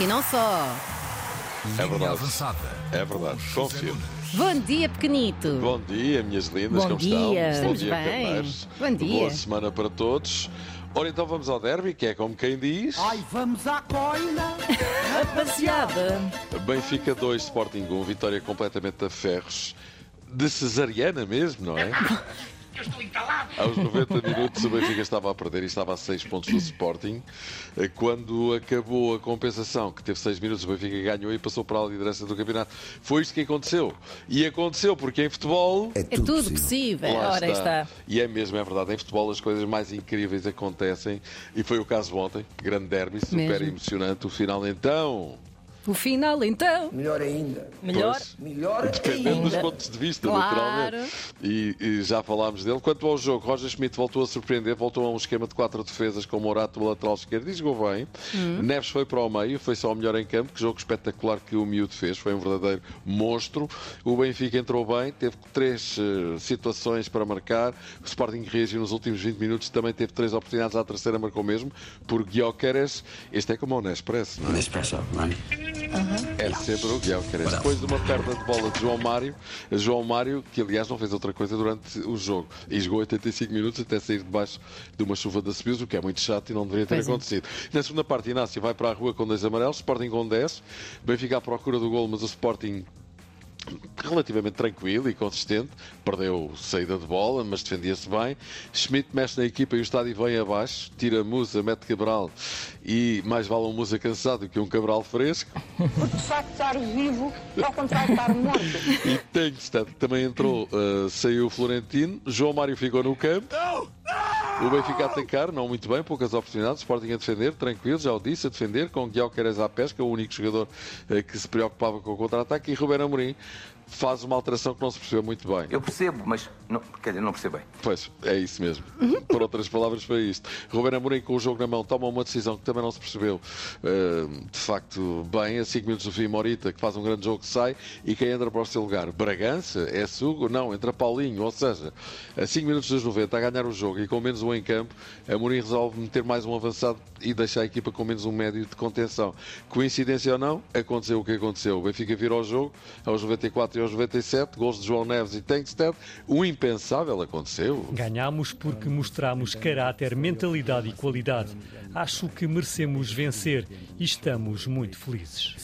E não só. É verdade. É verdade, confio. Bom dia, pequenito. Bom dia, minhas lindas, Bom como dia, estão? Bom estamos dia, bem. carneiros. Bom dia. Boa semana para todos. Ora, então vamos ao derby, que é como quem diz. Ai, vamos à coina! Rapaziada. Benfica 2, Sporting 1, vitória completamente a ferros. De cesariana mesmo, não é? Aos 90 minutos o Benfica estava a perder e estava a 6 pontos do Sporting. Eh, Quando acabou a compensação, que teve 6 minutos, o Benfica ganhou e passou para a liderança do campeonato. Foi isto que aconteceu. E aconteceu porque em futebol. É tudo possível. Lá Ora está. E é mesmo, é verdade. Em futebol as coisas mais incríveis acontecem. E foi o caso ontem. Grande derby, super Mesmo. emocionante. O final então. O final, então. Melhor ainda. Melhor. Pois, Melhor Dependendo dos ainda. pontos de vista, Claro. naturalmente. E, e já falámos dele. Quanto ao jogo, Roger Schmidt voltou a surpreender, voltou a um esquema de quatro defesas com Morato no lateral esquerdo e jogou bem. Hum. Neves foi para o meio, foi só o melhor em campo. Que jogo espetacular que o miúdo fez, foi um verdadeiro monstro. O Benfica entrou bem, teve três eh, situações para marcar. O Sporting reagiu nos últimos 20 minutos, também teve três oportunidades, à terceira marcou mesmo, por Guioqueres. Este é como o Nespresso, não é? Espresso, right? É sempre o Guilherme Depois de uma perda de bola de João Mário, João Mário, que aliás não fez outra coisa durante o jogo, e jogou 85 minutos até sair debaixo de uma chuva de subios, o que é muito chato e não deveria ter Pois é. acontecido. Na segunda parte, Inácio vai para a rua com dois amarelos, Sporting com 10, Benfica à procura do gol, mas o Sporting relativamente tranquilo e consistente. Perdeu saída de bola, mas defendia-se bem. Schmidt mexe na equipa e o estádio vem abaixo. Tira Musa, mete Cabral e mais vale um Musa cansado do que um Cabral fresco. Porque de facto estar vivo é ao contrário de estar morto. E Tengsted também entrou, uh, saiu o Florentino. João Mário ficou no campo. O Benfica a atacar, não muito bem, poucas oportunidades. Sporting a defender, tranquilo, já o disse, a defender, com Guilherme à pesca, o único jogador uh, que se preocupava com o contra-ataque. E Ruben Amorim faz uma alteração que não se percebeu muito bem. Eu percebo, mas não, quer dizer, não percebo bem. Pois, é isso mesmo. Por outras palavras, foi isto. Ruben Amorim, com o jogo na mão, toma uma decisão que também não se percebeu uh, de facto bem. A 5 minutos do fim, Morita, que faz um grande jogo, sai. E quem entra para o seu lugar? Bragança? É Sugo? Não, entra Paulinho. Ou seja, a 5 minutos dos 90, a ganhar o jogo e com menos um em campo, Amorim resolve meter mais um avançado e deixar a equipa com menos um médio de contenção. Coincidência ou não, aconteceu o que aconteceu. O Benfica virou o jogo aos 94 e aos 97, gols de João Neves e Tengsted. O impensável aconteceu. Ganhamos porque mostramos caráter, mentalidade e qualidade. Acho que merecemos vencer e estamos muito felizes.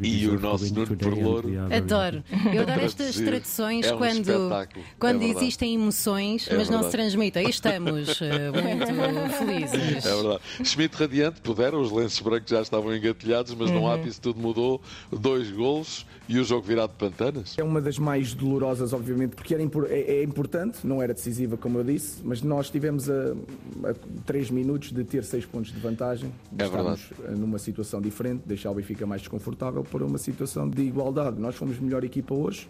E o nosso Nuno Perlouro. Adoro. Eu adoro estas traduções É um quando, espetáculo. quando É verdade. existem emoções, É mas não se verdade. transmitem. E estamos eh, muito felizes. É verdade. Schmidt radiante, puderam, os lenços brancos já estavam engatilhados, mas no ápice tudo mudou. Dois golos e o jogo virado de pantanas. É uma das mais dolorosas, obviamente, porque era é, é importante, não era decisiva, como eu disse, mas nós tivemos a, a 3 minutos de ter 6 pontos de vantagem. de É estarmos numa situação diferente, deixar o Benfica mais desconfortável para uma situação de igualdade. Nós fomos melhor equipa hoje,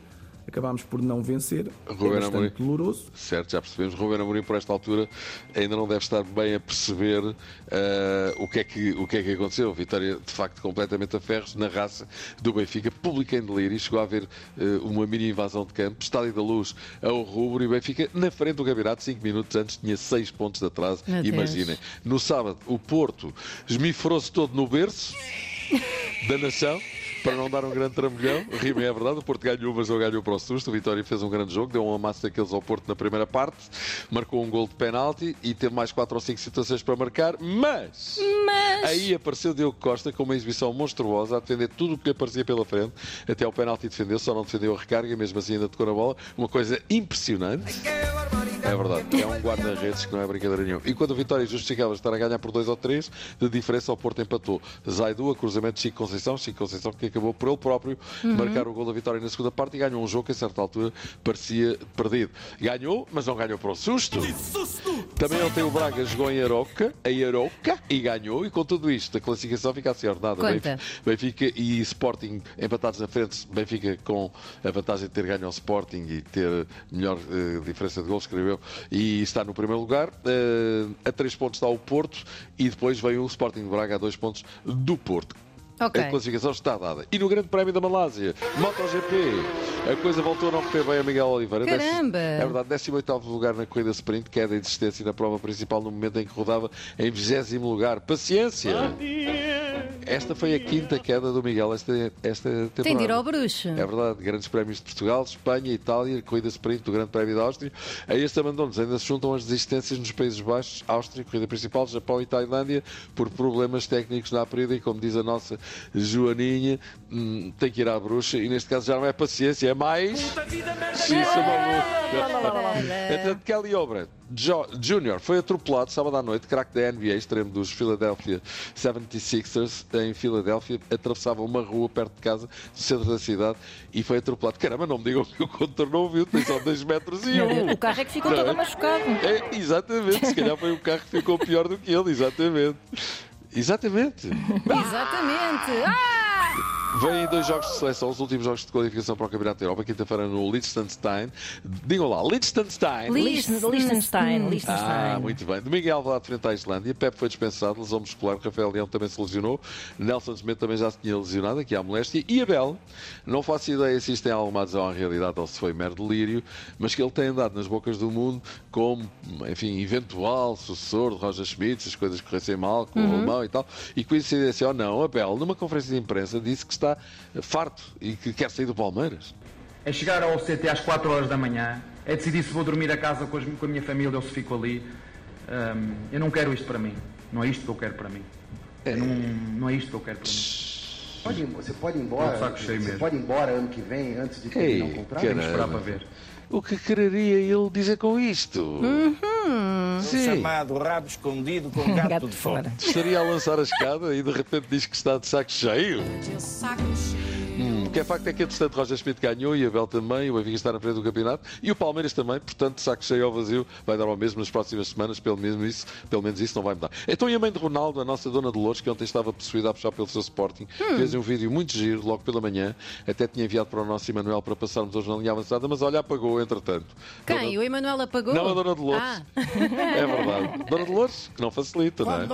acabámos por não vencer. Ruben é bastante Amorim. doloroso. Certo, já percebemos. Ruben Amorim, por esta altura, ainda não deve estar bem a perceber eh, o, que é que, o que é que aconteceu. Vitória, de facto, completamente a ferros na raça do Benfica, público em delírio. Chegou a haver eh, uma mini invasão de campo. Estádio da Luz ao rubro e o Benfica, na frente do campeonato, 5 minutos antes, tinha 6 pontos de atraso. Meu Deus. Imaginem. No sábado, o Porto esmifrou-se todo no berço da nação. Para não dar um grande trambolhão, rima é verdade, o Porto ganhou, mas não ganhou para o susto. O Vitória fez um grande jogo, deu um amasso daqueles ao Porto na primeira parte, marcou um gol de penalti e teve mais 4 ou 5 situações para marcar, mas, aí apareceu Diogo Costa com uma exibição monstruosa a defender tudo o que lhe aparecia pela frente, até o penalti defendeu, só não defendeu a recarga, e mesmo assim ainda tocou na bola, uma coisa impressionante. É verdade, é um guarda-redes que não é brincadeira nenhuma. E quando o Vitória justificava estar a ganhar por 2 ou 3, de diferença o Porto empatou. Zaidu, a cruzamento de Chico Conceição, Chico Conceição que acabou por ele próprio marcar o gol da vitória na segunda parte e ganhou um jogo que a certa altura parecia perdido. Ganhou, mas não ganhou para o susto. Também ontem o Braga jogou em Aroca, em Aroca, e ganhou. E com tudo isto, a classificação fica assim ordenada. Conta. Benfica e Sporting empatados na frente. Benfica com a vantagem de ter ganho ao Sporting e ter melhor eh, diferença de gols, escreveu, e está no primeiro lugar. Eh, a três pontos está o Porto e depois vem o Sporting de Braga a dois pontos do Porto. Ok. A classificação está dada. E no Grande Prémio da Malásia, MotoGP, a coisa voltou a não correr bem a Miguel Oliveira. Caramba! É verdade, 18 lugar na corrida sprint, queda de existência na prova principal no momento em que rodava em 20 lugar. Paciência! Esta foi a quinta queda do Miguel esta, esta temporada. Tem de ir ao bruxo. É verdade, grandes prémios de Portugal, Espanha, Itália, corrida sprint do Grande Prémio da Áustria. A este abandonos ainda se juntam as desistências nos Países Baixos, Áustria, corrida principal, Japão e Tailândia, por problemas técnicos na período e como diz a nossa Joaninha, hum, tem que ir à bruxa e neste caso já não é paciência, é mais. Xissa maluca. Entretanto, Kelly Oubre Jo- Jr. foi atropelado sábado à noite, craque da NBA, extremo dos Philadelphia 76ers, em Filadélfia, atravessava uma rua perto de casa, no centro da cidade, e foi atropelado. Caramba, não me digam que o condutor não viu, tem só 2 metros e um. O carro é que ficou Não é? todo machucado. É, exatamente, se calhar foi o carro que ficou pior do que ele, exatamente. Exatamente. Exatamente. Ah! Vêm dois jogos de seleção, os últimos jogos de qualificação para o Campeonato da Europa, quinta-feira no Liechtenstein. Digam lá, Liechtenstein. Liechtenstein. Ah, muito bem. Domingo Alvalade frente à Islândia. Pepe foi dispensado, lesão muscular. Rafael Leão também se lesionou. Nelson Smith também já se tinha lesionado, aqui à moléstia. E Abel, não faço ideia se isto tem alguma adesão à realidade ou se foi mero delírio, mas que ele tem andado nas bocas do mundo como, enfim, eventual sucessor de Roger Schmidt, se as coisas corressem mal com o alemão e tal. E coincidência ou não, Abel, numa conferência de imprensa, disse que está farto e que quer sair do Palmeiras. É chegar ao CT às 4 horas da manhã, é decidir se vou dormir a casa com, a minha família ou se fico ali. Ahm, eu não quero isto para mim. Não é isto que eu quero para mim. Eu Não, não é isto que eu quero para mim. Pode ir- você pode ir embora. de saco cheio você mesmo. pode ir embora ano que vem, antes de terminar Ei, o contrato? caramba. Esperar para ver. O que quereria ele dizer com isto? Sim. chamado rabo escondido com gato, Gato de de fora. fora. Estaria a lançar a escada e de repente diz que está de saco cheio. Hum, o que é facto é que, entretanto, Roger Schmidt ganhou e Abel também, o Benfica está na frente do campeonato e o Palmeiras também, portanto, saco cheio ao vazio, vai dar ao mesmo nas próximas semanas, pelo menos isso, pelo menos isso não vai mudar. Então, e a mãe de Ronaldo, a nossa dona Dolores, que ontem estava possuída a puxar pelo seu Sporting, fez um vídeo muito giro, logo pela manhã, até tinha enviado para o nosso Emanuel para passarmos hoje na linha avançada, mas olha, apagou, entretanto. Quem? Dona- O Emanuel apagou? Não, a Dona Dolores. Ah. É verdade. Dona Dolores, que não facilita, não é?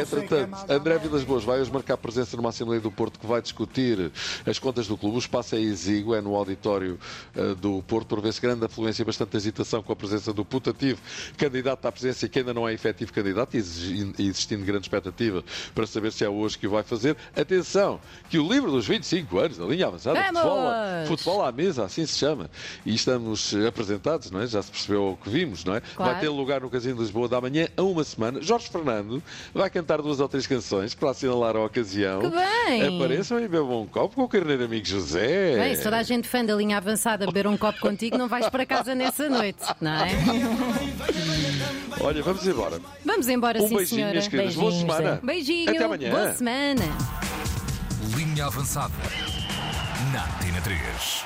Entretanto, André Vilas Boas vai hoje marcar presença numa Assembleia do Porto que vai discutir as contas do clube. O espaço é exíguo, é no auditório eh, do Porto, por ver-se grande afluência e bastante agitação com a presença do putativo candidato à presidência, que ainda não é efetivo candidato, e existindo grande expectativa para saber se é hoje que o vai fazer. Atenção, que o livro dos 25 anos, da linha avançada, futebol, à- futebol à mesa, assim se chama. E estamos apresentados, não é? Já se percebeu o que vimos, não é? Claro. Vai ter lugar no Casino de Lisboa da manhã a uma semana. Jorge Fernando vai cantar duas ou três canções para assinalar a ocasião. Que bem! Apareçam e bebam um copo com o carneiro amigo José. Bem, se toda a gente fã da linha avançada beber um copo contigo, não vais para casa nessa noite, não é? Olha, vamos embora. Vamos embora, Um sim, beijinho, senhora. minhas queridas. Boa Beijinhos, semana. Beijinho. Até amanhã. Boa semana. Linha avançada. Na Antena 3.